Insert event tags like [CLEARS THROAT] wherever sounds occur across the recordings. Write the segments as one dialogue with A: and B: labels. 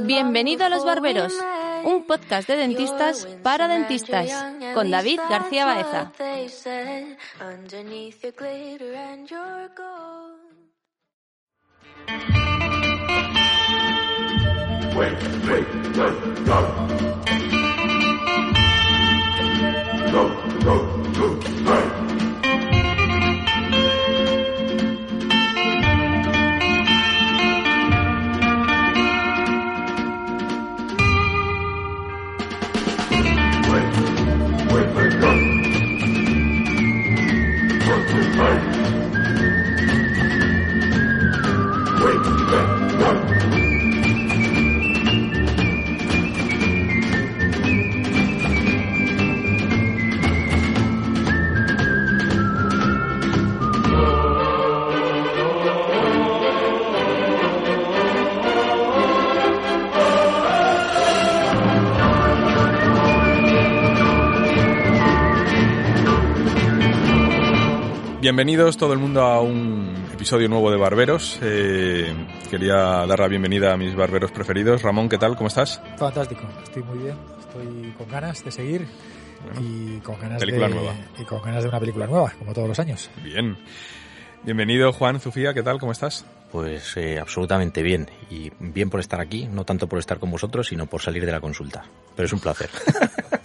A: Bienvenido a Los Barberos, un podcast de dentistas para dentistas, con David García Baeza.
B: Bienvenidos todo el mundo a un episodio nuevo de Barberos. Eh, quería dar la bienvenida a mis barberos preferidos. Ramón, ¿qué tal? ¿Cómo estás?
C: Fantástico, estoy muy bien. Estoy con ganas de seguir y con ganas
B: película
C: de
B: nueva.
C: y con ganas de una película nueva, como todos los años.
B: Bien. Bienvenido Juan, Sofía, ¿qué tal? ¿Cómo estás?
D: Pues eh, absolutamente bien. Y bien por estar aquí, no tanto por estar con vosotros, sino por salir de la consulta. Pero es un placer. [LAUGHS]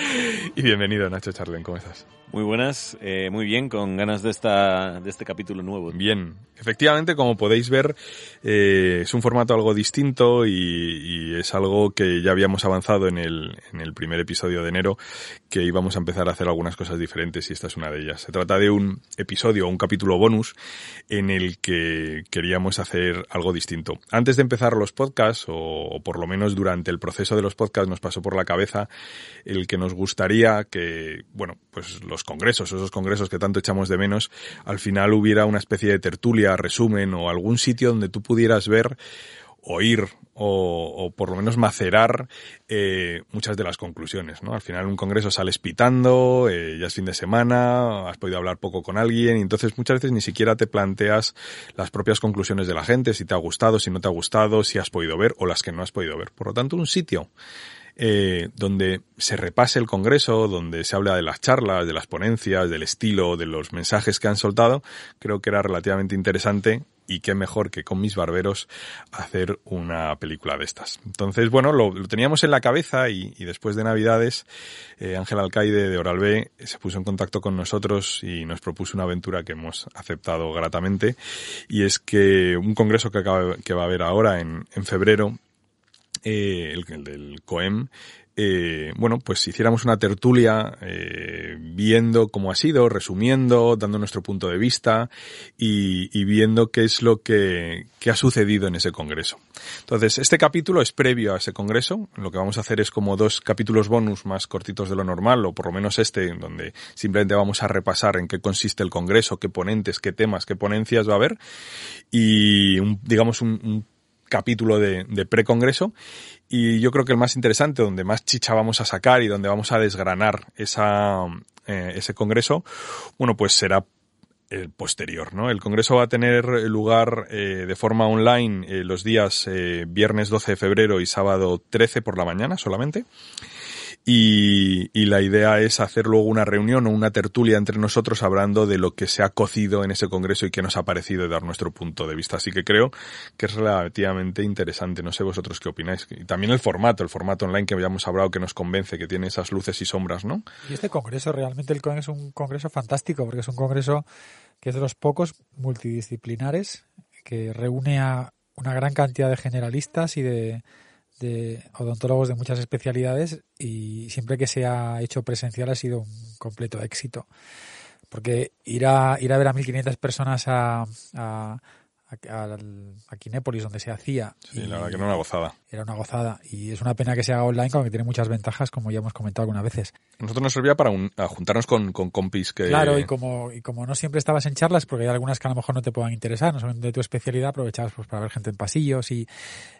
D: [LAUGHS]
B: Y bienvenido Nacho Charlen, ¿cómo estás?
E: Muy buenas, eh, muy bien, con ganas de esta de este capítulo nuevo.
B: Bien, efectivamente, como podéis ver, eh, es un formato algo distinto y, y es algo que ya habíamos avanzado en el, en el primer episodio de enero, que íbamos a empezar a hacer algunas cosas diferentes y esta es una de ellas. Se trata de un episodio, un capítulo bonus, en el que queríamos hacer algo distinto. Antes de empezar los podcasts, o, o por lo menos durante el proceso de los podcasts, nos pasó por la cabeza el que nos gustaría que, bueno, pues los congresos, esos congresos que tanto echamos de menos, al final hubiera una especie de tertulia, resumen o algún sitio donde tú pudieras ver, oír o, o por lo menos macerar eh, muchas de las conclusiones, ¿no? Al final un congreso sales pitando, eh, ya es fin de semana, has podido hablar poco con alguien y entonces muchas veces ni siquiera te planteas las propias conclusiones de la gente, si te ha gustado, si no te ha gustado, si has podido ver o las que no has podido ver. Por lo tanto, un sitio eh, donde se repase el Congreso, donde se habla de las charlas, de las ponencias, del estilo, de los mensajes que han soltado, creo que era relativamente interesante y qué mejor que con mis barberos hacer una película de estas. Entonces, bueno, lo, teníamos en la cabeza y, y después de Navidades, eh, Ángel Alcaide de Oral B se puso en contacto con nosotros y nos propuso una aventura que hemos aceptado gratamente y es que un congreso que, acaba, que va a haber ahora en, en febrero eh, el, el, del COEM, eh, bueno, pues hiciéramos una tertulia eh, viendo cómo ha sido, resumiendo, dando nuestro punto de vista y, y viendo qué es lo que, que, ha sucedido en ese congreso. Entonces, este capítulo es previo a ese congreso. Lo que vamos a hacer es como dos capítulos bonus más cortitos de lo normal, o por lo menos este, donde simplemente vamos a repasar en qué consiste el congreso, qué ponentes, qué temas, qué ponencias va a haber y un, digamos un, un capítulo de, de pre-congreso y yo creo que el más interesante, donde más chicha vamos a sacar y donde vamos a desgranar esa, eh, ese congreso, bueno, pues será el posterior, ¿no? El congreso va a tener lugar eh, de forma online eh, los días viernes 12 de febrero y sábado 13 por la mañana solamente. Y, y, la idea es hacer luego una reunión o una tertulia entre nosotros hablando de lo que se ha cocido en ese congreso y qué nos ha parecido dar nuestro punto de vista. Así que creo que es relativamente interesante. No sé vosotros qué opináis. Y también el formato, el formato online que habíamos hablado que nos convence, que tiene esas luces y sombras, ¿no?
C: Y este congreso, realmente el es un congreso fantástico porque es un congreso que es de los pocos multidisciplinares que reúne a una gran cantidad de generalistas y de, de odontólogos de muchas especialidades y siempre que se ha hecho presencial ha sido un completo éxito. Porque ir a, ir a ver a 1.500 personas a, a, a, a Kinépolis, donde se hacía.
B: Sí, la verdad que era una gozada.
C: Era una gozada. Y es una pena que se haga online, aunque tiene muchas ventajas, como ya hemos comentado algunas veces.
B: A nosotros nos servía para un, juntarnos con, con, compis que...
C: Claro, y como, y como no siempre estabas en charlas, porque hay algunas que a lo mejor no te puedan interesar, no son de tu especialidad, aprovechabas pues, para ver gente en pasillos. Y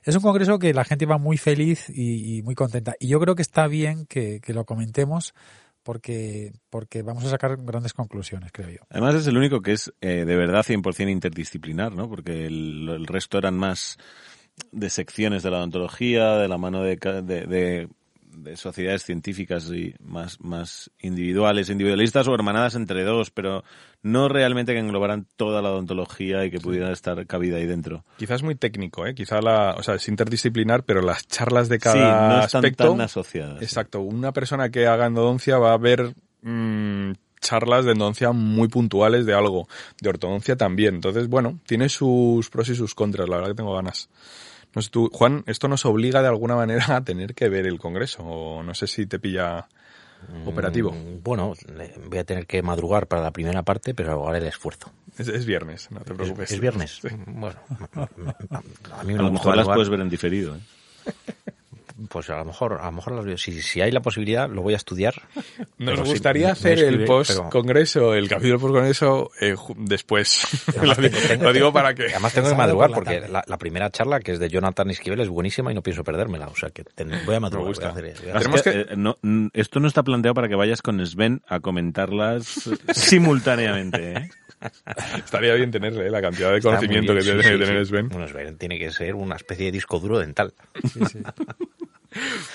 C: es un congreso que la gente va muy feliz y, y muy contenta. Y yo creo que está bien que, que lo comentemos porque, porque vamos a sacar grandes conclusiones, creo yo.
E: Además es el único que es eh, de verdad 100% interdisciplinar, ¿no? Porque el, el resto eran más de secciones de la odontología, de la mano de, de, de- de sociedades científicas y más, más individuales, individualistas o hermanadas entre dos, pero no realmente que englobaran toda la odontología y que pudieran estar cabida ahí dentro.
B: Quizás muy técnico, ¿eh? Quizá la, o sea, es interdisciplinar, pero las charlas de cada
E: sí, no están
B: aspecto.
E: tan asociadas.
B: Exacto. Una persona que haga endodoncia va a ver mm, charlas de endodoncia muy puntuales de algo. De ortodoncia también. Entonces, bueno, tiene sus pros y sus contras. La verdad que tengo ganas. No sé tú, Juan, esto nos obliga de alguna manera a tener que ver el congreso. O no sé si te pilla operativo.
D: Mm, Bueno, le- voy a tener que madrugar para la primera parte, pero haré el esfuerzo.
B: Es, es viernes, no te preocupes.
D: ¿Es viernes? Bueno, [LAUGHS] a mí
E: A
D: me
E: lo
D: gusta
E: mejor las puedes ver en diferido. ¿eh? [LAUGHS]
D: Pues a lo mejor, a lo mejor las veo. Si, si hay la posibilidad, lo voy a estudiar. [LAUGHS]
B: Nos gustaría
D: me
B: hacer el post-congreso, el capítulo post-congreso eh, después. [LAUGHS] lo,
D: tengo- tengo-
B: lo digo para que...
D: Además tengo que madrugar porque la, la primera charla, que es de Jonathan Esquivel, es buenísima y no pienso perdérmela. O sea que ten- voy a madrugar.
B: gusta.
D: voy a hacer- voy a
E: Es
B: Tenemos
E: que,
B: que-
E: eh, no, mm, esto no está planteado para que vayas con Sven a comentarlas [LAUGHS] simultáneamente. ¿eh?
B: Estaría bien tenerle eh, la cantidad de
D: Está
B: conocimiento que
D: bien,
B: tiene
D: sí,
B: que
D: sí,
B: tener
D: sí.
B: Sven.
D: Bueno, Sven tiene que ser una especie de disco duro dental.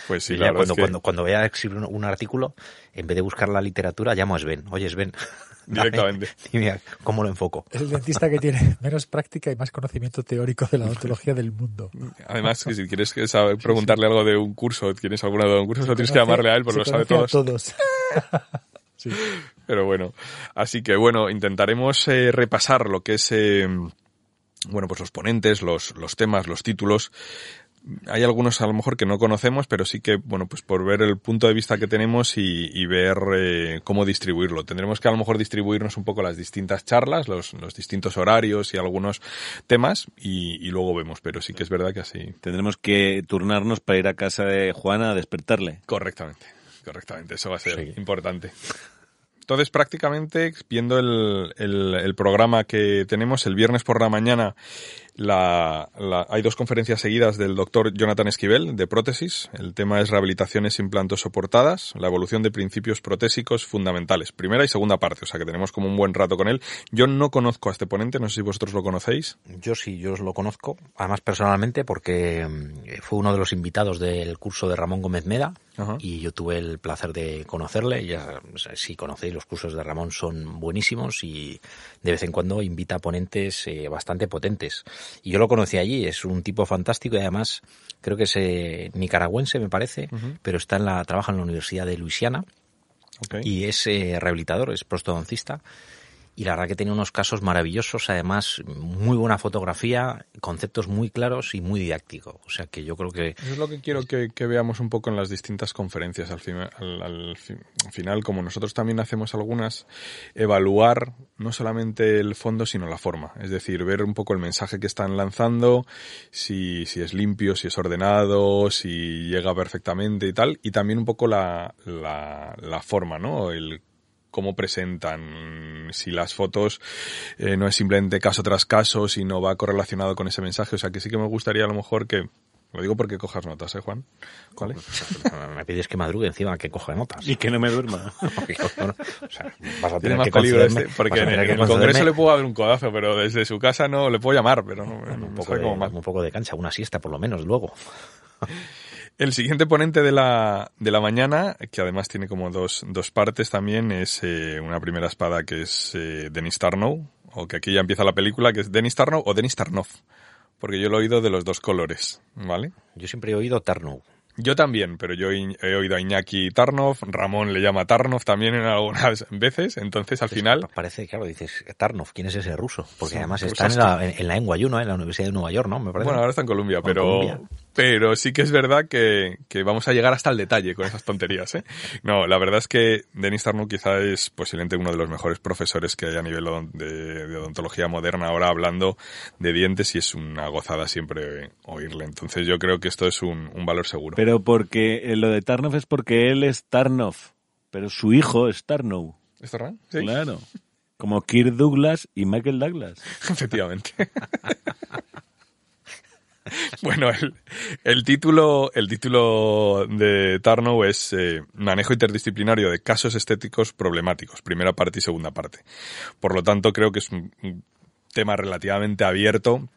B: Pues sí, la
D: cuando,
B: es que
D: cuando, cuando vaya a escribir un, un artículo, en vez de buscar la literatura, llamo a Sven. Oye, Sven. [LAUGHS]
B: Directamente.
D: Dime cómo lo enfoco.
C: Es el dentista que tiene menos práctica y más conocimiento teórico de la odontología del mundo.
B: Además, que si quieres preguntarle algo de un curso, tienes alguna duda de un curso, solo tienes que llamarle a él porque lo sabe todos.
C: todos. [LAUGHS] Sí.
B: Pero bueno, así que bueno, intentaremos eh, repasar lo que es, eh, bueno, pues los ponentes, los, los temas, los títulos. Hay algunos a lo mejor que no conocemos, pero sí que, bueno, pues por ver el punto de vista que tenemos y, y ver eh, cómo distribuirlo. Tendremos que a lo mejor distribuirnos un poco las distintas charlas, los, los distintos horarios y algunos temas y, y luego vemos, pero sí que es verdad que así.
E: Tendremos que turnarnos para ir a casa de Juana a despertarle.
B: Correctamente, correctamente, eso va a ser
D: Sí.
B: importante. Entonces, prácticamente, viendo el, el, el programa que tenemos, el viernes por la mañana la, la- hay dos conferencias seguidas del doctor Jonathan Esquivel de prótesis. El tema es rehabilitaciones implantos soportadas, la evolución de principios protésicos fundamentales. Primera y segunda parte, o sea que tenemos como un buen rato con él. Yo no conozco a este ponente, no sé si vosotros lo conocéis.
D: Yo sí, yo os lo conozco, además personalmente porque mm, fue uno de los invitados del curso de Ramón Gómez Meda
B: Ajá.
D: y yo tuve el placer de conocerle. Ya, si conocéis, los cursos de Ramón son buenísimos y de vez en cuando invita a ponentes eh, bastante potentes. Y yo lo conocí allí, es un tipo fantástico y además creo que es eh, nicaragüense, me parece, pero está en la, trabaja en la Universidad de Luisiana y es eh, rehabilitador, es prostodoncista. Y la verdad que tiene unos casos maravillosos, además muy buena fotografía, conceptos muy claros y muy didáctico. O sea que yo creo que
B: Eso es lo que quiero que, veamos un poco en las distintas conferencias al, fin- al- al fi- al final, como nosotros también hacemos algunas, evaluar no solamente el fondo, sino la forma. Es decir, ver un poco el mensaje que están lanzando, si, si es limpio, si es ordenado, si llega perfectamente y tal, y también un poco la, la, forma, ¿no? Cómo presentan, si las fotos eh, no es simplemente caso tras caso, sino va correlacionado con ese mensaje. O sea que sí que me gustaría a lo mejor que, lo digo porque cojas notas, ¿eh, Juan? ¿Vale?
D: me pides que madrugue encima que coja notas.
E: Y que no me duerma. [LAUGHS]
D: o sea, vas a
B: Tiene
D: tener
B: más
D: que
B: peligro este, porque en, el Congreso le puedo dar un codazo, pero desde su casa no le puedo llamar, pero no, no
D: un poco, de,
B: como mal.
D: un poco de cancha, una siesta por lo menos luego. [LAUGHS]
B: El siguiente ponente de la, de la mañana, que además tiene como dos, dos partes también, es eh, una primera espada que es eh, Denis Tarnow, o que aquí ya empieza la película, que es Denis Tarnow o Denis Tarnov, porque yo lo he oído de los dos colores, ¿vale?
D: Yo siempre he oído Tarnow.
B: Yo también, pero yo he oído a Iñaki Tarnov, Ramón le llama Tarnov también en algunas [LAUGHS] veces, entonces al final...
D: Pa- Parece, claro, dices, Tarnov, ¿quién es ese ruso? Porque
B: Sí,
D: además está en la, en, en la NYU, ¿no? En la Universidad de Nueva York, ¿no? Me parece.
B: Bueno, ahora está en Colombia,
D: En
B: pero,
D: Colombia.
B: Pero sí que es verdad que, que vamos a llegar hasta el detalle con esas tonterías, ¿eh? No, la verdad es que Denis Tarnow quizá es posiblemente uno de los mejores profesores que hay a nivel de, de odontología moderna ahora hablando de dientes y es una gozada siempre oírle. Entonces yo creo que esto es un, un valor seguro.
E: Pero porque eh, lo de Tarnov es porque él es Tarnov, pero su hijo es Tarnow.
B: ¿Está verdad? Sí,
E: Claro. Como Kirk Douglas y Michael Douglas. [LAUGHS]
B: efectivamente. [LAUGHS] [LAUGHS] Bueno, el, el título, el título de Tarnow es eh, Manejo interdisciplinario de casos estéticos problemáticos, primera parte y segunda parte. Por lo tanto, creo que es un, un tema relativamente abierto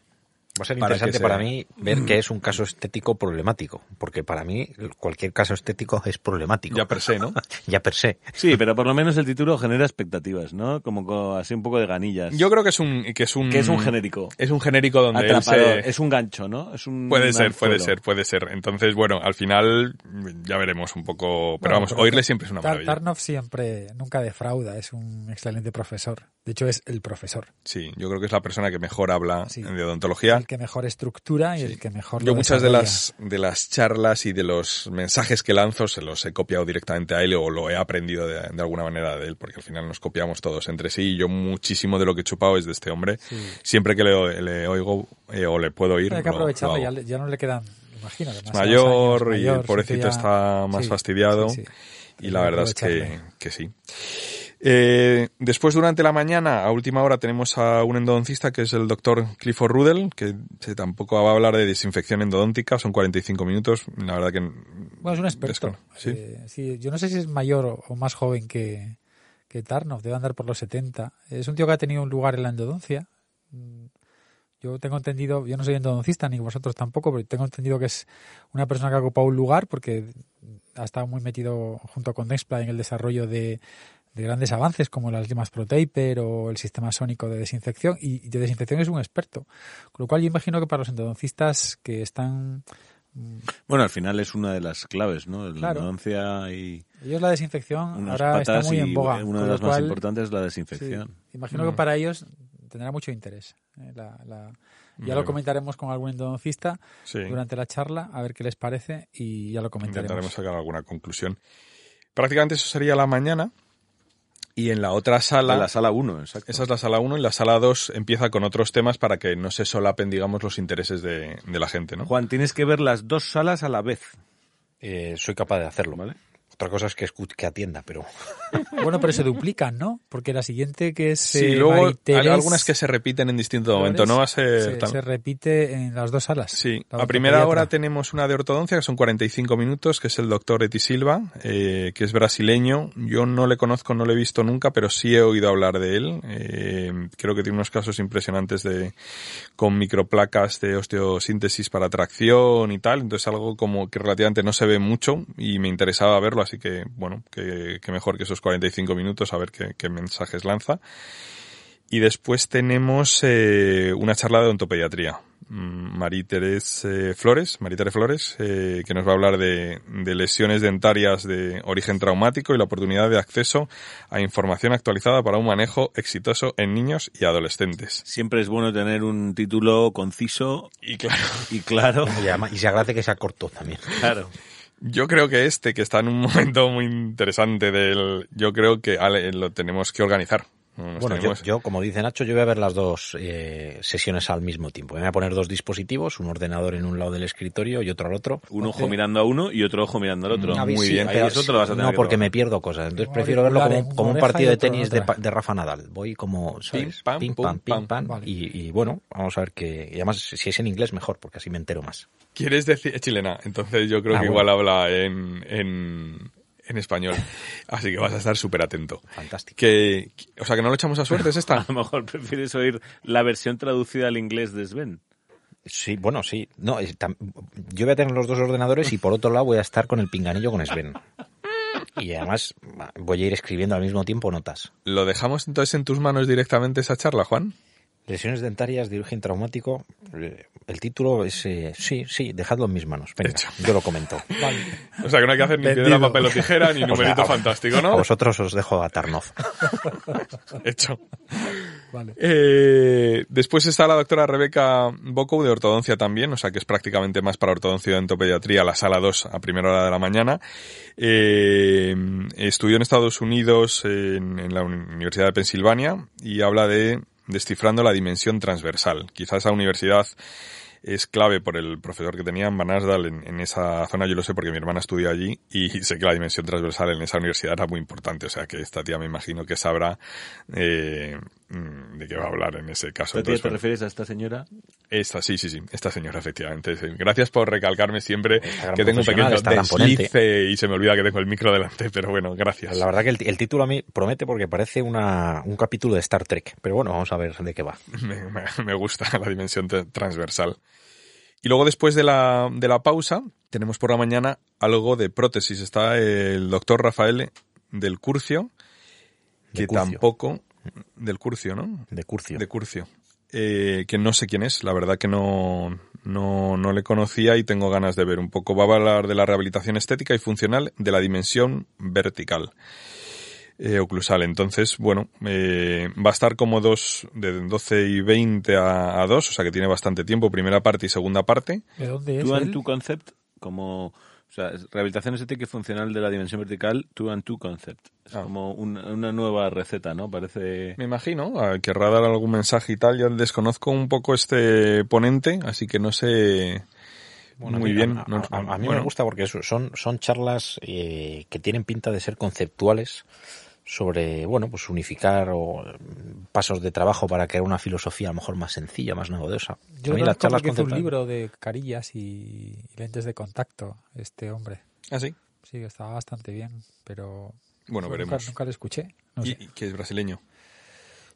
D: Va a ser
B: para
D: interesante para mí ver que [CLEARS THROAT] es un caso estético problemático, porque para mí cualquier caso estético es problemático.
B: Ya per se, ¿no? [LAUGHS]
D: Ya per se.
E: Sí, pero por lo menos el título genera expectativas, ¿no? Como co- así un poco de ganillas.
B: Yo creo que es un que es un
E: que es un genérico.
B: es un genérico donde él
E: Atrapador.
B: se
E: Es un gancho, ¿no? Es un
B: Puede ser, puede ser, puede ser. Entonces, bueno, al final ya veremos un poco. Pero
C: Bueno,
B: vamos,
C: pero
B: oírle siempre es una maravilla.
C: Tarnov siempre, nunca defrauda, es un excelente profesor. De hecho, es el profesor.
B: Sí, yo creo que es la persona que mejor habla
C: Sí.
B: de odontología.
C: Que mejor estructura y el que mejor
B: Yo muchas de las, de las charlas y de los mensajes que lanzo se los he copiado directamente a él o lo he aprendido de, de alguna manera de él, porque al final nos copiamos todos entre sí y yo muchísimo de lo que he chupado es de este hombre. Siempre que le, le oigo eh, o le puedo oír,
C: Hay que
B: lo-
C: aprovecharlo,
B: lo
C: ya, no le quedan, imagino.
B: Mayor
C: años,
B: y el pobrecito
C: ya-
B: está más
C: sí,
B: fastidiado y la verdad es que, que sí. Eh, después, durante la mañana, a última hora, tenemos a un endodoncista que es el doctor Clifford Rudel, que se tampoco va a hablar de desinfección endodóntica, son 45 minutos. La verdad que.
C: Bueno, es un experto.
B: ¿sí?
C: Eh, sí, yo no sé si es mayor o, más joven que, que Tarnov, debe andar por los 70. Es un tío que ha tenido un lugar en la endodoncia. Mm, Yo tengo entendido, yo no soy endodoncista ni vosotros tampoco, pero tengo entendido que es una persona que ha ocupado un lugar porque ha estado muy metido junto con Nexpla en el desarrollo de, de grandes avances como las limas ProTaper o el sistema sónico de desinfección y de desinfección es un experto. Con lo cual yo imagino que para los endodoncistas que están
E: Bueno, al final es una de las claves, ¿no? La
C: Claro.
E: endodoncia y
C: Ellos la desinfección ahora está muy en boga.
E: una de las más importantes es la
C: sí,
E: desinfección.
C: imagino que para ellos tendrá mucho interés. eh, la- la- ya lo comentaremos con algún endodoncista
B: Sí.
C: durante la charla, a ver qué les parece y ya lo comentaremos.
B: Intentaremos sacar alguna conclusión. Prácticamente eso sería la mañana. Y en la otra sala.
E: La sala 1, exacto.
B: Esa es la sala 1 y la sala 2 empieza con otros temas para que no se solapen, digamos, los intereses de, de la gente, ¿no?
E: Juan, tienes que ver las dos salas a la vez.
D: Eh, soy capaz de hacerlo.
E: ¿Vale?
D: Otra cosa es que, escu- que atienda, pero [LAUGHS]
C: Bueno, pero se duplican, ¿no? Porque la siguiente que es
B: Sí,
C: eh,
B: luego hay algunas que se repiten en distinto momento, no va a ser
C: se,
B: tan-
C: se repite en las dos salas.
B: Sí,
C: La
B: a primera hora tenemos una de ortodoncia que son 45 minutos, que es el doctor Eti Silva, eh, que es brasileño. Yo no le conozco, no le he visto nunca, pero sí he oído hablar de él. Eh, creo que tiene unos casos impresionantes de con microplacas de osteosíntesis para tracción y tal. Entonces algo como que relativamente no se ve mucho y me interesaba verlo, así que bueno, que, que mejor que esos 45 minutos a ver qué, qué mensajes lanza. Y después tenemos eh, una charla de odontopediatría. Mm, María Teresa Flores, María Teresa Flores, eh, que nos va a hablar de, de lesiones dentarias de origen traumático y la oportunidad de acceso a información actualizada para un manejo exitoso en niños y adolescentes.
E: Siempre es bueno tener un título conciso
B: Y claro,
E: y claro. [LAUGHS]
D: y, además- y se agradece que sea corto también.
E: Claro.
B: Yo creo que este, que está en un [LAUGHS] momento muy interesante del, yo creo que Ale, lo tenemos que organizar. Nos
D: Bueno, yo,
B: tenemos-
D: yo, como dice Nacho, yo voy a ver las dos eh, sesiones al mismo tiempo. Me voy a poner dos dispositivos, un ordenador en un lado del escritorio y otro al otro.
E: Un ojo mirando a uno y otro ojo mirando al otro.
D: Ver,
B: muy
D: sí,
B: bien.
D: Pero
E: eso te lo vas a tener
D: no,
E: que
D: porque me pierdo cosas. Entonces prefiero verlo como, un partido de tenis de, de Rafa Nadal. Voy como, ¿sabes?
B: Pim, pam,
D: pim,
B: pum,
D: pam, pim,
B: pam.
D: pam.
C: Vale.
D: Y, y bueno, vamos a ver que... Y además, si es en inglés, mejor, porque así me entero más.
B: ¿Quieres decir es chilena? Entonces yo creo
D: Ah,
B: que
D: bueno.
B: igual habla en, en, en español. [LAUGHS] Así que vas a estar súper atento.
D: Fantástico.
B: Que, o sea, que no lo echamos a suerte, es esta. [LAUGHS]
E: A lo mejor prefieres oír la versión traducida al inglés de Sven.
D: Sí, bueno, sí. No, es tam- yo voy a tener los dos ordenadores y por otro lado voy a estar con el pinganillo con Sven. Y además voy a ir escribiendo al mismo tiempo notas.
B: ¿Lo dejamos entonces en tus manos directamente esa charla, Juan?
D: Lesiones dentarias de origen traumático. eh, El título es... eh, sí, sí, dejadlo en mis manos. Venga,
B: Hecho.
D: yo lo comento. [LAUGHS]
B: O sea, que no hay que hacer ni piedra,
C: Vendido.
B: papel [LAUGHS] o tijera, ni numerito
D: a-
B: fantástico,
D: A
B: ¿no?
D: vosotros os dejo a Tarnov. [LAUGHS]
B: Hecho.
C: Vale.
B: Eh, después está la doctora Rebeca Boco de ortodoncia también, o sea que es prácticamente más para ortodoncia y odontopediatría, la sala 2 a primera hora de la mañana. Eh, estudió en Estados Unidos en, en la Universidad de Pensilvania y habla de descifrando la dimensión transversal. Quizás esa universidad es clave por el profesor que tenían, Van Asdal, en, en esa zona. Yo lo sé porque mi hermana estudió allí y [LAUGHS] sé que la dimensión transversal en esa universidad era muy importante. O sea que esta tía me imagino que sabrá eh, de qué va a hablar en ese caso.
E: ¿Tú a ti
B: Entonces,
E: te refieres a esta señora?
B: Esta, sí, sí, sí, esta señora, efectivamente. sí. Gracias por recalcarme siempre que tengo un pequeño deslice y se me olvida que tengo el micro delante, pero bueno, gracias.
D: La verdad que el, el título a mí promete porque parece una, un capítulo de Star Trek. Pero bueno, vamos a ver de qué va. [LAUGHS]
B: me, me- me gusta la dimensión transversal. Y luego después de la, de la pausa, tenemos por la mañana algo de prótesis. Está el doctor Rafael del Curcio, que
D: De Curcio.
B: tampoco... Del Curcio, ¿no?
D: De Curcio.
B: De Curcio. Eh, que no sé quién es, la verdad que no, no, no le conocía y tengo ganas de ver un poco. Va a hablar de la rehabilitación estética y funcional de la dimensión vertical eh, oclusal. Entonces, bueno, eh, va a estar como dos, de 12 y 20 a, a 2, o sea que tiene bastante tiempo, primera parte y segunda parte.
C: ¿De dónde es?
E: And
C: él?
E: two concept, como, o sea, es rehabilitación estética y funcional de la dimensión vertical, two and two concept. Es
B: Ah.
E: como un- una nueva receta, ¿no? Parece...
B: Me imagino, querrá dar algún mensaje y tal. Yo desconozco un poco este ponente, así que no sé
D: Bueno,
B: muy
D: a mí-
B: bien.
D: A,
B: No-
D: a- a mí
B: bueno,
D: me gusta porque eso, son, son charlas eh, que tienen pinta de ser conceptuales sobre, bueno, pues unificar o mm, pasos de trabajo para crear una filosofía a lo mejor más sencilla, más novedosa.
C: Yo lo
D: las charlas
C: hizo un libro de carillas y lentes de contacto, este hombre.
B: Ah, sí.
C: Sí, que estaba bastante bien, pero
B: Bueno,
C: nunca-
B: veremos.
C: Nunca, lo escuché. No
B: Y,
C: sé.
B: y que es brasileño.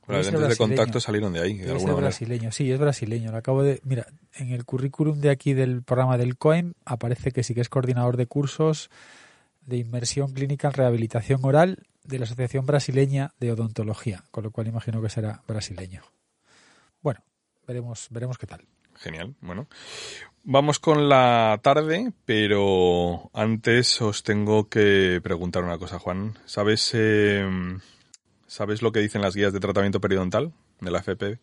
C: Debe
B: Las lentes de contacto salieron de ahí, de alguna manera.
C: brasileño, sí, es brasileño. Lo acabo de. Mira, en el currículum de aquí del programa del COEM aparece que sí que es coordinador de cursos de inmersión clínica en rehabilitación oral de la Asociación Brasileña de Odontología, con lo cual imagino que será brasileño. Bueno, veremos, veremos qué tal.
B: Genial, bueno. Vamos con la tarde, pero antes os tengo que preguntar una cosa, Juan. ¿Sabes, eh, ¿sabes lo que dicen las guías de tratamiento periodontal de la FP?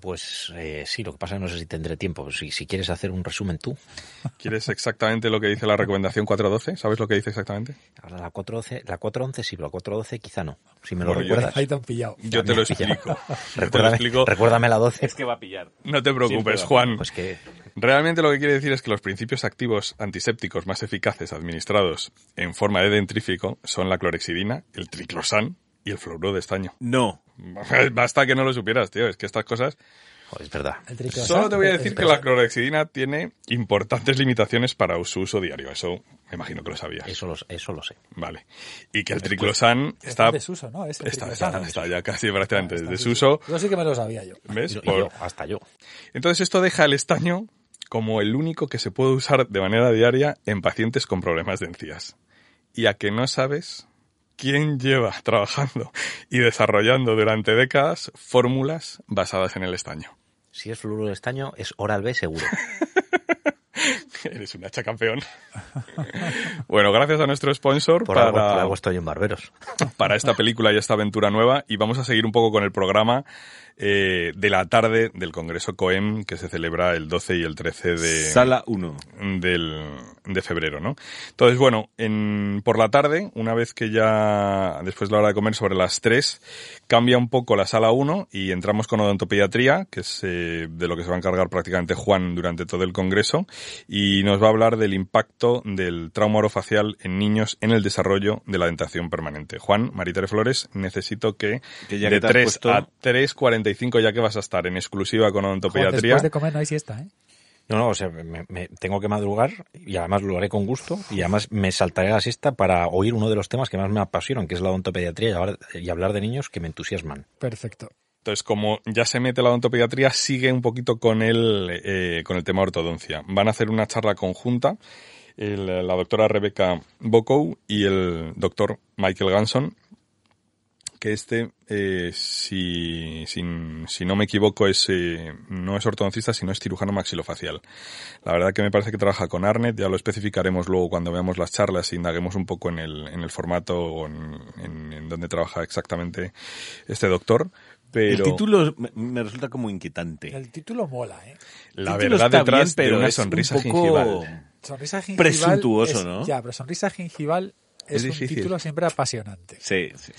D: Pues eh, sí, lo que pasa es que no sé si tendré tiempo. Si, si quieres hacer un resumen tú. [LAUGHS]
B: ¿Quieres exactamente lo que dice la recomendación 412? ¿Sabes lo que dice exactamente?
D: Ahora la 412, la 411 sí, pero la 412 quizá no. Si me lo
B: Bueno, yo-
D: recuerdas.
C: Ahí te han pillado.
B: Yo te lo explico. [LAUGHS] Yo te lo
D: Recuérdame,
B: explico.
D: recuérdame la 12.
E: que va a pillar.
B: No te preocupes. Juan.
D: Pues que
B: Realmente lo que quiere decir es que los principios activos antisépticos más eficaces administrados en forma de dentrífico son la clorexidina, el triclosan y el fluoruro de estaño.
E: No. [LAUGHS]
B: Basta que no lo supieras, tío. Es que estas cosas...
D: joder, es verdad.
B: Solo te voy a decir que la clorexidina tiene importantes limitaciones para su uso diario. Eso me imagino que lo sabías.
D: Eso lo, eso lo sé.
B: Vale. Y que el triclosan
C: está
B: está...
C: desuso, ¿no? Es
B: Está,
C: triclosan.
B: está, está ya casi prácticamente
C: Está en
B: de desuso.
C: Yo sí que me lo sabía yo.
B: ¿Ves?
D: Y- y
B: Por-
D: yo, hasta yo.
B: Entonces esto deja el estaño como el único que se puede usar de manera diaria en pacientes con problemas de encías. Y a que no sabes quién lleva trabajando y desarrollando durante décadas fórmulas basadas en el estaño.
D: Si es fluoruro de estaño, es oral B seguro. [LAUGHS]
B: Eres un hacha campeón. [LAUGHS] bueno, gracias a nuestro sponsor
D: Por, algo, por
B: para,
D: algo estoy en Barberos. [LAUGHS]
B: para esta película y esta aventura nueva y vamos a seguir un poco con el programa eh, de la tarde del Congreso COEM que se celebra el 12 y el 13 de,
E: Sala 1.
B: del, de febrero, ¿no? Entonces, bueno, en, por la tarde, una vez que ya, después de la hora de comer sobre las 3, cambia un poco la sala 1 y entramos con odontopediatría, que es eh, de lo que se va a encargar prácticamente Juan durante todo el congreso, y nos va a hablar del impacto del trauma orofacial en niños en el desarrollo de la dentación permanente. Juan, Maritere Flores, necesito que,
E: Que ya
B: de
E: que te has
B: 3
E: puesto-
B: a 3.45, ya que vas a estar en exclusiva con
C: Joder,
B: odontopediatría,
C: después de comer no hay siesta, ¿eh?
D: No, no, o sea, me, me- tengo que madrugar y además lo haré con gusto y además me saltaré la siesta para oír uno de los temas que más me apasionan, que es la odontopediatría y hablar, y hablar de niños que me entusiasman.
C: Perfecto.
B: Entonces, como ya se mete la odontopediatría, sigue un poquito con el, eh, con el tema ortodoncia. Van a hacer una charla conjunta el- la doctora Rebecca Bocow y el doctor Michael Ganson, que este, eh, si, si, si no me equivoco, es, eh, no es ortodoncista, sino es cirujano maxilofacial. La verdad que me parece que trabaja con Arnet, ya lo especificaremos luego cuando veamos las charlas y indaguemos un poco en el, en el formato o en, en, en dónde trabaja exactamente este doctor. Pero
E: El título me, me resulta como inquietante.
C: El título mola, ¿eh?
B: la verdad detrás
E: bien, pero
B: de una
E: es un
B: sonrisa
E: poco-
B: gingival.
C: Sonrisa gingival.
E: Presuntuoso,
C: es-
E: ¿no?
C: Ya, pero sonrisa gingival es,
B: Es
C: un título siempre apasionante.
E: Sí, sí.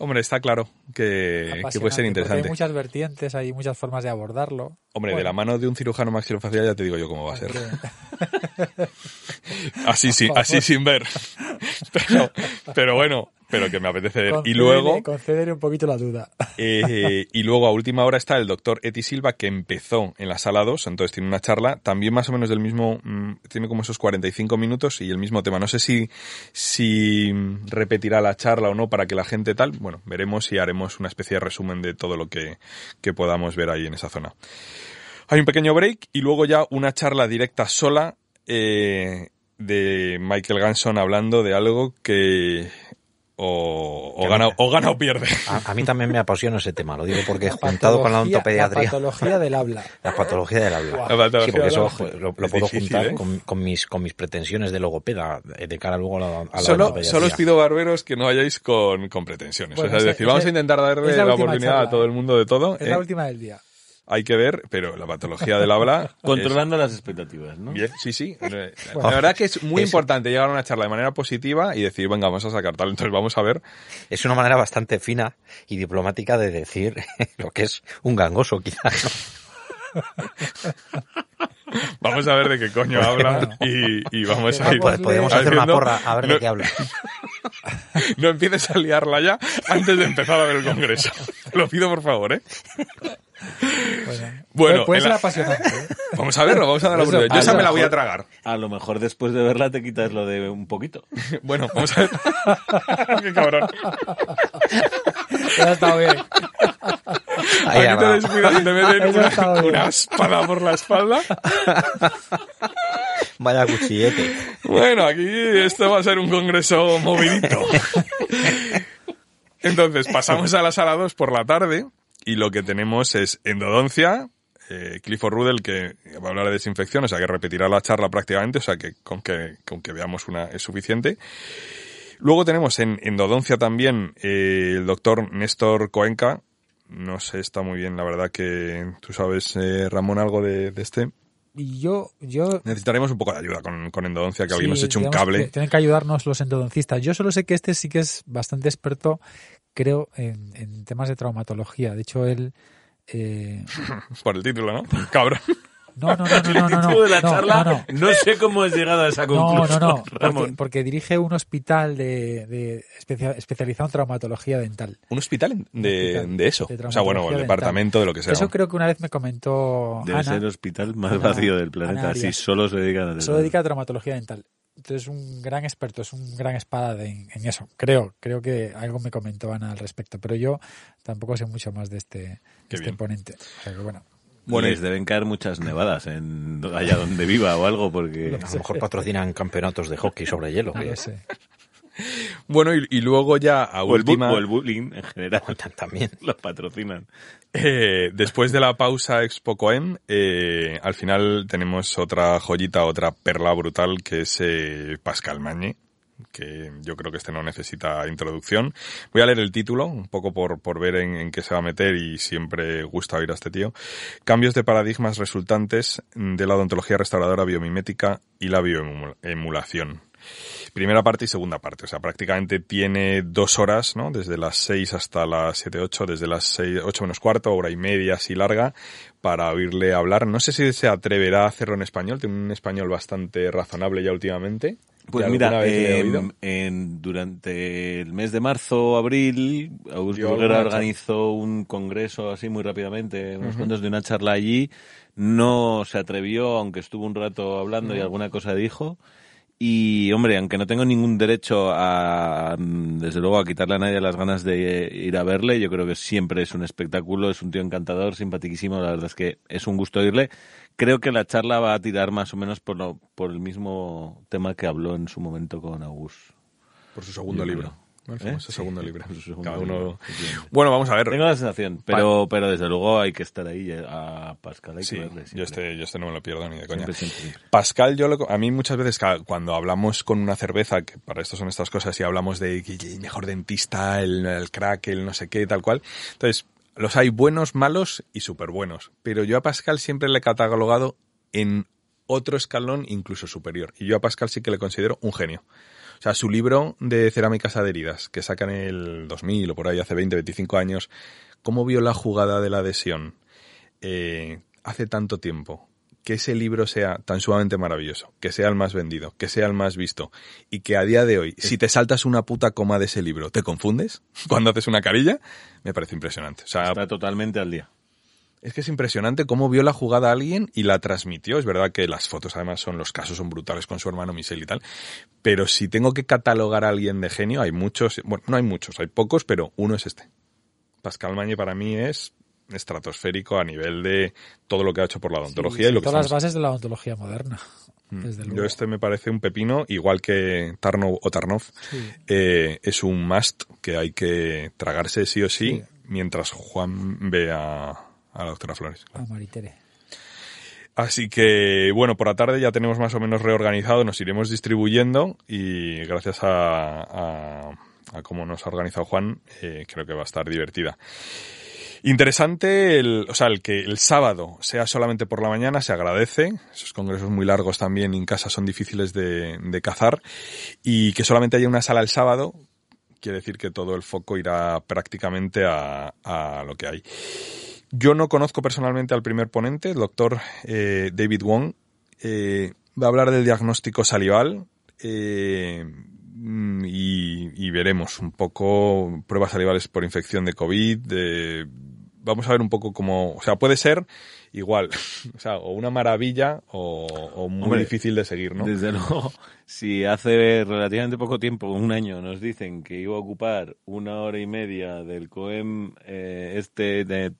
B: Hombre, está claro que, que puede ser interesante.
C: Hay muchas vertientes, hay muchas formas de abordarlo.
B: Hombre, de la mano de un cirujano maxilofacial ya te digo yo cómo va a ser. [LAUGHS] Así, sí, así sin ver. [LAUGHS] Pero, pero bueno, pero que me apetece ver. Y luego,
C: un poquito la duda.
B: eh, y luego a última hora está el doctor Eti Silva, que empezó en la sala 2, entonces tiene una charla, también más o menos del mismo, mm, tiene como esos 45 minutos y el mismo tema. No sé si, si repetirá la charla o no para que la gente tal, bueno, veremos y haremos una especie de resumen de todo lo que, que podamos ver ahí en esa zona. Hay un pequeño break y luego ya una charla directa sola eh, de Michael Ganson hablando de algo que o, o gana, o gana o pierde.
D: A, a mí también me apasiona ese tema, lo digo porque juntado con la ontopediatría, [LAUGHS]
C: La patología del habla.
D: la patología del habla.
B: La patología
D: Sí, porque eso joder, lo, lo
B: es
D: puedo
B: difícil,
D: juntar
B: ¿eh?
D: con, con mis, con mis pretensiones de logopeda eh, de cara luego a la, a la
B: Solo, solo os pido, barberos, que no vayáis con, con pretensiones.
C: Bueno,
B: o sea, es decir, vamos a intentar darle
C: la
B: oportunidad
C: charla,
B: a todo el mundo de todo.
C: Es
B: ¿eh?
C: la última del día.
B: Hay que ver, pero la patología del habla... [LAUGHS]
E: Controlando las expectativas, ¿no?
B: Bien, sí, sí. [LAUGHS] Eh,
C: Bueno.
B: la verdad que es muy
D: Es-
B: importante llegar a una charla de manera positiva y decir, venga, vamos a sacar tal. Entonces vamos a ver.
D: Es una manera bastante fina y diplomática de decir [LAUGHS] lo que es un gangoso, quizás.
B: Vamos a ver de qué coño habla y, y vamos a ir.
C: Vamos,
D: Podríamos
C: a
D: hacer una porra a ver de
B: no-
D: qué habla.
B: No empieces a liarla ya antes de empezar a ver el congreso. Lo pido por favor, ¿eh?
C: Bueno,
B: Bueno,
C: puede, ser
B: la-
C: apasionante. ¿eh?
B: Vamos a verlo, vamos a dar la oportunidad. Yo esa me la voy a tragar.
E: A lo mejor después de verla te quitas lo de un poquito. [LAUGHS]
B: Bueno, vamos a ver. [LAUGHS] Qué cabrón.
C: Ya ha estado bien.
D: Ahí
B: Aquí te descuidas y te meten una,
C: está
B: una espada por la espalda. [LAUGHS]
D: Vaya cuchillete.
B: Bueno, aquí esto va a ser un congreso movidito. Entonces, pasamos a la sala 2 por la tarde y lo que tenemos es endodoncia, eh, Clifford Rudel que va a hablar de desinfección, o sea que repetirá la charla prácticamente, o sea que con que, con que veamos una es suficiente. Luego tenemos en endodoncia también eh, el doctor Néstor Coenca, no sé, está muy bien, la verdad que tú sabes, eh, Ramón, algo de, de este.
C: Yo, yo
B: Necesitaremos un poco de ayuda con, con endodoncia, que alguien
C: Sí,
B: nos eche un cable.
C: que Tienen que ayudarnos los endodoncistas. Yo solo sé que este sí que es bastante experto, creo, en, en temas de traumatología. De hecho, él... eh, [LAUGHS]
B: Por el título, ¿no? Cabrón.
C: No, no, no, no, no, no,
E: Título de la
C: no,
E: charla,
C: no, no.
E: no sé cómo has llegado a esa
C: No,
E: conclusión,
C: no, no, porque,
E: Ramón.
C: porque dirige un hospital de, de especia- especializado en traumatología dental.
B: Un hospital en- de,
C: hospital
B: de eso.
C: de
B: o sea, bueno, el departamento de lo que sea.
C: Eso creo que una vez me comentó
E: Debe
C: Ana.
E: ser el hospital más
C: Ana-
E: vacío del planeta,
C: Ana
E: si solo se dedican a
C: Solo dedica a traumatología dental. Es un gran experto, es un gran espada de- en, en eso. Creo, creo que algo me comentó Ana al respecto, pero yo tampoco sé mucho más de este, de este ponente. O sea que bueno.
E: Bueno, les deben caer muchas nevadas en allá donde viva o algo, porque
D: A lo mejor patrocinan campeonatos de hockey sobre hielo.
C: No lo sé.
B: Bueno, y, y luego ya a
E: o el,
B: última,
E: o el bullying en general [LAUGHS]
D: También.
E: lo patrocinan.
B: eh, después de la pausa Expo Coen, eh, al final tenemos otra joyita, otra perla brutal, que es eh, Pascal Mañé, que yo creo que este no necesita introducción. Voy a leer el título, un poco por, por ver en, en qué se va a meter y siempre gusta oír a este tío. Cambios de paradigmas resultantes de la odontología restauradora biomimética y la bioemulación. Primera parte y segunda parte, o sea, prácticamente tiene dos horas, ¿no? Desde las seis hasta las siete, ocho, desde las seis, ocho menos cuarto, hora y media así larga, para oírle hablar. No sé si se atreverá a hacerlo en español, tiene un español bastante razonable ya últimamente.
E: Pues mira, en, en- durante el mes de marzo, abril, Augusto Burguera organizó un congreso así muy rápidamente, unos cuantos de una charla allí. No se atrevió, aunque estuvo un rato hablando y alguna cosa dijo. Y, hombre, aunque no tengo ningún derecho a, desde luego, a quitarle a nadie las ganas de ir a verle, yo creo que siempre es un espectáculo, es un tío encantador, simpaticísimo, la verdad es que es un gusto oírle. Creo que la charla va a tirar más o menos por, lo, por el mismo tema que habló en su momento con Agus.
B: Por su segundo libro.
E: creo.
B: ¿No? El
E: ¿Eh?
B: famoso
E: Sí,
B: segundo libro.
E: por su segundo
B: Cada
E: libro,
B: uno...
E: efectivamente. [LAUGHS]
B: Bueno, vamos a ver.
E: Tengo la sensación, pero, pero desde luego hay que estar ahí eh, a Pascal. Hay que
B: Sí,
E: verle
B: yo este, yo este no me lo pierdo ni de coña.
E: Siempre, siempre, siempre.
B: Pascal, yo lo- a mí muchas veces cuando hablamos con una cerveza, que para esto son estas cosas, y hablamos de mejor dentista, el, el crack, el no sé qué, tal cual. Entonces, los hay buenos, malos y súper buenos. Pero yo a Pascal siempre le he catalogado en otro escalón incluso superior. Y yo a Pascal sí que le considero un genio. O sea, su libro de cerámicas adheridas, que sacan en el 2000 o por ahí hace 20, 25 años, ¿cómo vio la jugada de la adhesión eh, hace tanto tiempo? que ese libro sea tan sumamente maravilloso, que sea el más vendido, que sea el más visto, y que a día de hoy, si te saltas una puta coma de ese libro, te confundes [LAUGHS] cuando haces una carilla, me parece impresionante. O sea,
E: Está totalmente al día.
B: Es que es impresionante cómo vio la jugada alguien y la transmitió. Es verdad que las fotos además son, los casos son brutales con su hermano Michel y tal. Pero si tengo que catalogar a alguien de genio, hay muchos, bueno, no hay muchos, hay pocos, pero uno es este. Pascal Mañe para mí es estratosférico a nivel de todo lo que ha hecho por la odontología
C: Sí,
B: y lo que
C: todas las bases de la odontología moderna. Desde luego.
B: Yo este me parece un pepino, igual que Tarnow o Tarnov,
C: Sí.
B: eh, es un must que hay que tragarse sí o sí,
C: Sí.
B: mientras Juan ve a, la doctora Flores.
C: A Maritere.
B: Así que, bueno, por la tarde ya tenemos más o menos reorganizado, nos iremos distribuyendo y gracias a, a, a cómo nos ha organizado Juan, eh, creo que va a estar divertida. Interesante, el, o sea, el que el sábado sea solamente por la mañana se agradece. Esos congresos muy largos también en casa son difíciles de, de cazar. Y que solamente haya una sala el sábado quiere decir que todo el foco irá prácticamente a, a lo que hay. Yo no conozco personalmente al primer ponente, el doctor eh, David Wong. Eh, va a hablar del diagnóstico salival eh, mm, y, y veremos un poco pruebas salivales por infección de COVID. de- vamos a ver un poco cómo, o sea, puede ser igual, [LAUGHS] o sea, o una maravilla o, o muy
E: Hombre,
B: difícil de seguir, ¿no?
E: Desde [LAUGHS] luego, si hace relativamente poco tiempo, un año, nos dicen que iba a ocupar una hora y media del COEM eh, este de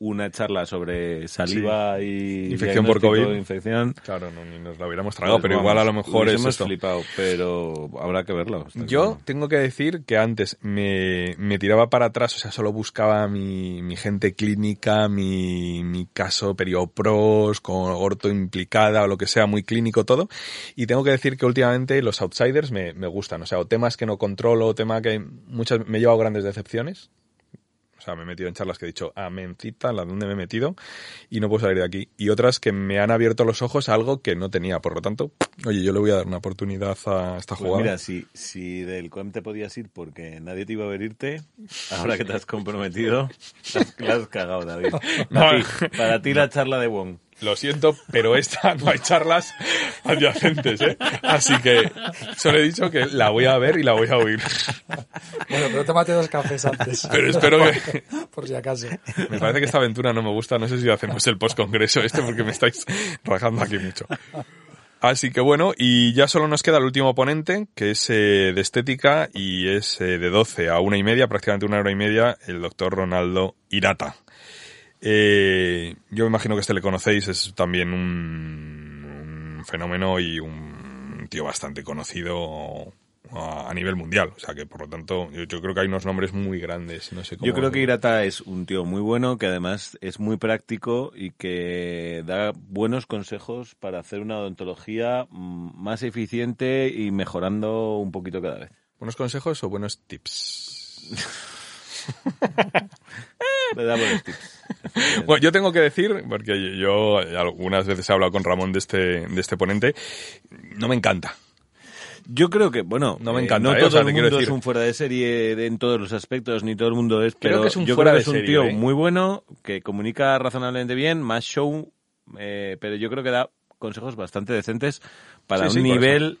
E: una charla sobre saliva y
B: Infección por COVID.
E: de infección,
B: Claro, no, ni nos lo hubiéramos tragado,
E: pues
B: pero
E: vamos,
B: igual a lo mejor es esto.
E: flipado, pero habrá que verlo.
B: Yo
E: claro.
B: tengo que decir que antes me, me tiraba para atrás, o sea, solo buscaba mi, mi gente clínica, mi, mi caso periopros, con orto implicada o lo que sea, muy clínico todo. Y tengo que decir que últimamente los outsiders me, me gustan, o sea, o temas que no controlo, o tema que muchas, me he llevado grandes decepciones. Sea, me he metido en charlas que he dicho, amencita, la donde me he metido, y no puedo salir de aquí. Y otras que me han abierto los ojos a algo que no tenía. Por lo tanto, oye, yo le voy a dar una oportunidad a esta
E: Pues
B: jugada.
E: mira, si, si del COEM te podías ir porque nadie te iba a ver irte, ahora que te has comprometido, [LAUGHS] la has cagado, David. Para, ti, para ti la charla de Wong.
B: Lo siento, pero esta no hay charlas adyacentes, ¿eh? Así que solo he dicho que la voy a ver y la voy a oír.
C: Bueno, pero tómate dos cafés antes.
B: Pero espero que... [LAUGHS]
C: Por si acaso.
B: Me parece que esta aventura no me gusta. No sé si hacemos el post-congreso este porque me estáis rajando aquí mucho. Así que bueno, y ya solo nos queda el último ponente, que es eh, de estética y es eh, de 12 a una y media, prácticamente una hora y media, el doctor Ronaldo Irata. Eh, yo me imagino que este le conocéis, es también un, un fenómeno y un tío bastante conocido a, a nivel mundial. O sea que, por lo tanto, yo, yo creo que hay unos nombres muy grandes. No sé cómo
E: Yo creo que Irata es un tío muy bueno, que además es muy práctico y que da buenos consejos para hacer una odontología mm, más eficiente y mejorando un poquito cada vez.
B: ¿Buenos consejos o buenos tips? [LAUGHS] [LAUGHS]
E: Le da buenos tips.
B: Bueno, yo tengo que decir, porque yo algunas veces he hablado con Ramón de este, de este ponente, no me encanta.
E: Yo creo que, bueno,
B: No me
E: eh,
B: encanta,
E: no
B: ¿eh?
E: todo
B: O sea,
E: el mundo es un fuera de serie en todos los aspectos, ni todo el mundo es,
B: Creo
E: pero
B: que es un
E: yo
B: fuera
E: creo que
B: de
E: es un
B: serie,
E: tío
B: ¿eh?
E: muy bueno, que comunica razonablemente bien, más show, eh, pero yo creo que da consejos bastante decentes para
B: Sí,
E: un
B: sí,
E: nivel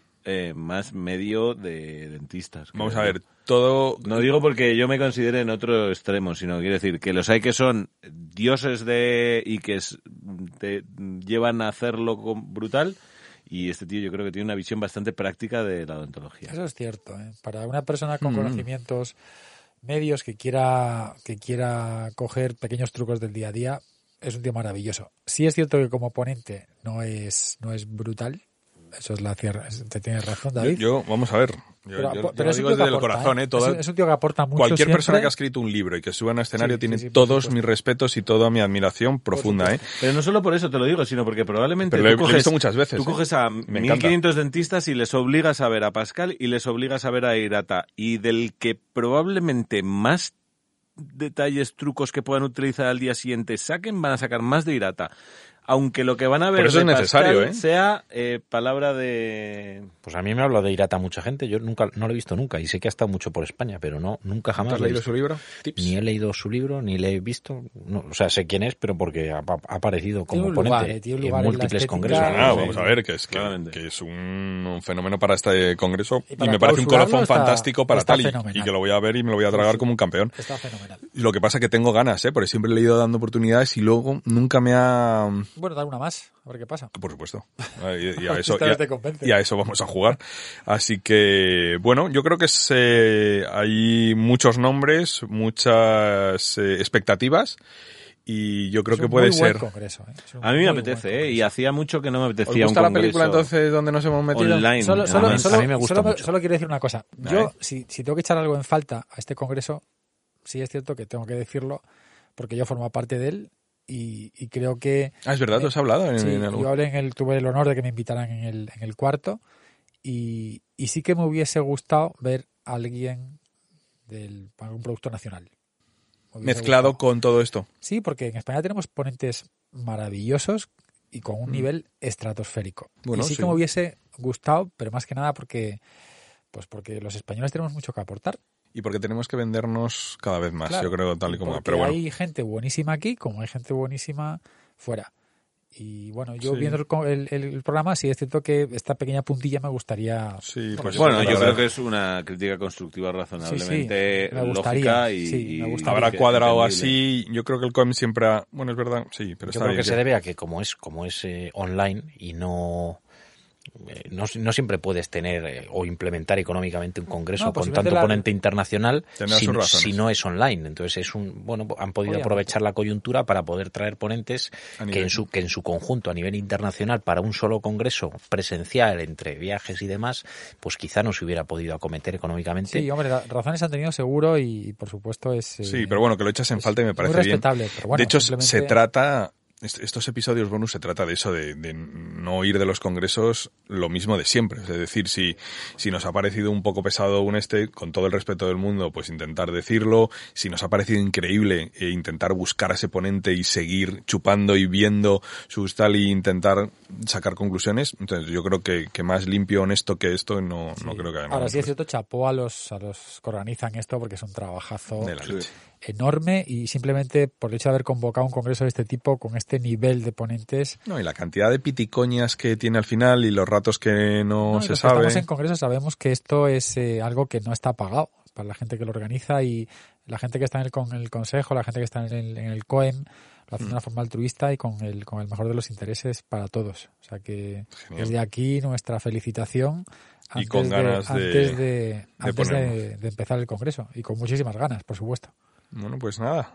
E: más medio de dentistas.
B: Vamos
E: creo
B: a ver, todo...
E: No digo porque yo me considere en otro extremo, sino quiero decir que los hay que son dioses de y que es- te llevan a hacerlo con- brutal y este tío yo creo que tiene una visión bastante práctica de la odontología.
C: Eso es cierto. ¿eh? Para una persona con
B: Mm.
C: conocimientos medios que quiera, que quiera coger pequeños trucos del día a día, es un tío maravilloso. Sí es cierto que como ponente no es, no es brutal. Eso es la cierra. es- Te tienes razón,
B: Yo,
C: David.
B: yo- vamos a ver, yo,
C: pero,
B: yo- yo
C: pero
B: lo digo desde el
C: aporta,
B: corazón,
C: ¿eh?
B: ¿eh? Toda-
C: es, es un tío que aporta mucho.
B: cualquier
C: siempre.
B: persona que ha escrito un libro y que suba a un escenario
C: Sí,
B: tiene
C: sí, sí, por
B: todos mis respetos y toda mi admiración profunda, ¿eh?
E: Pero no solo por eso te lo digo, sino porque probablemente
B: Pero lo he- lo visto muchas veces,
E: tú
B: ¿eh?
E: coges a
B: Me
E: 1500 dentistas y les obligas a ver a Pascal y les obligas a ver a Irata y del que probablemente más detalles, trucos que puedan utilizar al día siguiente saquen, van a sacar más de Irata. Aunque lo que van a ver
B: Por eso
E: de
B: es necesario,
E: Pascal
B: ¿eh?
E: sea eh, palabra de...
D: Pues a mí me habla de Irata mucha gente. Yo nunca no lo he visto nunca y sé que ha estado mucho por España, pero no nunca
B: ¿Tú
D: jamás
B: has leído su libro? Tips.
D: Ni he leído su libro, ni le he visto. No, o sea, sé quién es, pero porque ha, ha aparecido como
C: Tiene
D: ponente
C: lugar, eh, tiene
D: en
C: lugar en la
D: múltiples congresos.
B: Ah,
E: Sí,
B: vamos a ver, que es, que, es un, un fenómeno para este congreso
C: Y
B: me parece un colofón
C: está-
B: fantástico para tal y, que lo voy a ver y me lo voy a tragar como un campeón.
C: Está fenomenal.
B: Lo que pasa que tengo ganas, ¿eh? porque siempre le he ido dando oportunidades y luego nunca me ha...
C: Bueno, dar una más, a ver qué pasa.
B: Por supuesto. [LAUGHS] Y, y a eso,
C: Esta
B: y,
C: vez
B: a,
C: te convence.
B: y a eso vamos a jugar. Así que, bueno, yo creo que es, eh, hay muchos nombres, muchas eh, expectativas y yo creo
C: Es
B: que
C: un
B: puede
C: muy buen
B: ser.
C: congreso, ¿eh?
E: A mí me apetece, ¿eh? Y hacía mucho que no me
B: ¿Os
E: apetecía
B: gusta
E: un
B: la película entonces donde nos hemos metido?
E: online.
C: Solo, solo,
E: además.
C: solo-
D: A mí me gusta
C: solo-
D: mucho.
C: solo quiero decir una cosa. Yo, si, si tengo que echar algo en falta a este congreso, sí es cierto que tengo que decirlo, porque yo formo parte de él y, y creo que
B: Ah, es verdad, tú has hablado en,
C: sí,
B: en
C: yo hablé en el, tuve el honor de que me invitaran en el, en el cuarto y, y sí que me hubiese gustado ver a alguien del algún producto nacional. Me
B: Mezclado
C: gustado.
B: con todo esto.
C: Sí, porque en España tenemos ponentes maravillosos y con un
B: Mm.
C: nivel estratosférico.
B: Bueno,
C: y sí,
B: sí.
C: que me hubiese gustado, pero más que nada porque pues porque los españoles tenemos mucho que aportar.
B: Y porque tenemos que vendernos cada vez más,
C: Claro,
B: yo creo, tal y como. Pero bueno,
C: hay gente buenísima aquí, como hay gente buenísima fuera. Y bueno, yo
B: Sí.
C: viendo el, co- el- el programa, sí es cierto que esta pequeña puntilla me gustaría.
B: sí, pues
E: Bueno, yo creo que es una crítica constructiva razonablemente
C: Sí, sí, me gustaría,
E: lógica y,
C: sí, me
E: y-
C: gustaría.
B: Habrá cuadrado
E: entendible.
B: así. Yo creo que el COEM siempre ha. Bueno, es verdad, sí, pero
D: Yo
B: está
D: creo
B: bien.
D: que se debe a que como es como es eh, online y no, no no siempre puedes tener eh, o implementar económicamente un congreso
C: No,
D: con
C: posiblemente
D: tanto
C: la-
D: ponente internacional si, no es online. Entonces es un bueno han podido
C: Obviamente.
D: aprovechar la coyuntura para poder traer ponentes que en su que en su conjunto a nivel internacional para un solo congreso presencial entre viajes y demás pues quizá no se hubiera podido acometer económicamente.
C: Sí, hombre, ra- razones han tenido seguro y, por supuesto es. eh,
B: Sí, pero bueno, que lo echas en falta y me parece bien.
C: respetable, pero bueno,
B: de hecho,
C: simplemente-
B: se trata, estos episodios bonus se trata de eso, de, de no ir de los congresos lo mismo de siempre. Es decir, si, si nos ha parecido un poco pesado un este, con todo el respeto del mundo, pues intentar decirlo. Si nos ha parecido increíble, eh, intentar buscar a ese ponente y seguir chupando y viendo sus tal y intentar sacar conclusiones. Entonces, yo creo que, que más limpio, honesto que esto, no, no creo que haya.
C: Ahora sí es cierto, chapó a los, a los que organizan esto porque es un trabajazo
B: de la leche.
C: Enorme y simplemente por el hecho de haber convocado un congreso de este tipo con este nivel de ponentes.
B: No, y la cantidad de piticoñas que tiene al final y los ratos que no,
C: No,
B: se sabe.
C: estamos en congreso sabemos que esto es eh, algo que no está pagado para la gente que lo organiza y la gente que está en el, con el consejo, la gente que está en el, en el COEM, lo hace de
B: Mm.
C: una forma altruista y con el, con el mejor de los intereses para todos. O sea que
B: Genial.
C: desde aquí nuestra felicitación
B: Y con ganas de-
C: antes de, antes de,
B: ponernos.
C: de empezar el congreso y con muchísimas ganas, por supuesto.
B: Bueno, pues nada.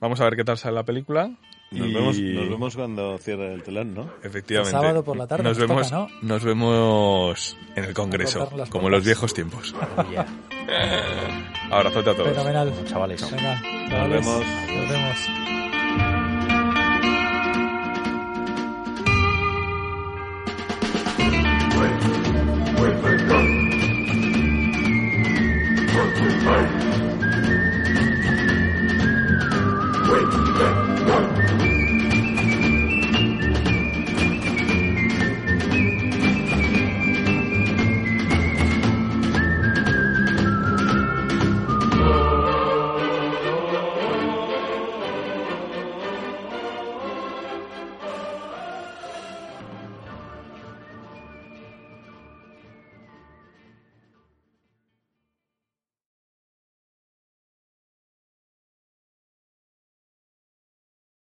B: Vamos a ver qué tal sale la película.
E: Nos,
B: y...
E: vemos, nos vemos cuando cierre el telón, ¿no?
B: Efectivamente.
C: El sábado por la tarde.
B: Nos,
C: nos
B: vemos,
C: toca, ¿no?
B: nos vemos en el Congreso, como en los viejos tiempos. [LAUGHS]
D: Oh, yeah.
B: Abrazote a todos.
C: Fenomenal.
D: Chavales.
C: Venga,
E: nos,
C: nos
E: vemos. vemos.
C: Nos vemos. Fight.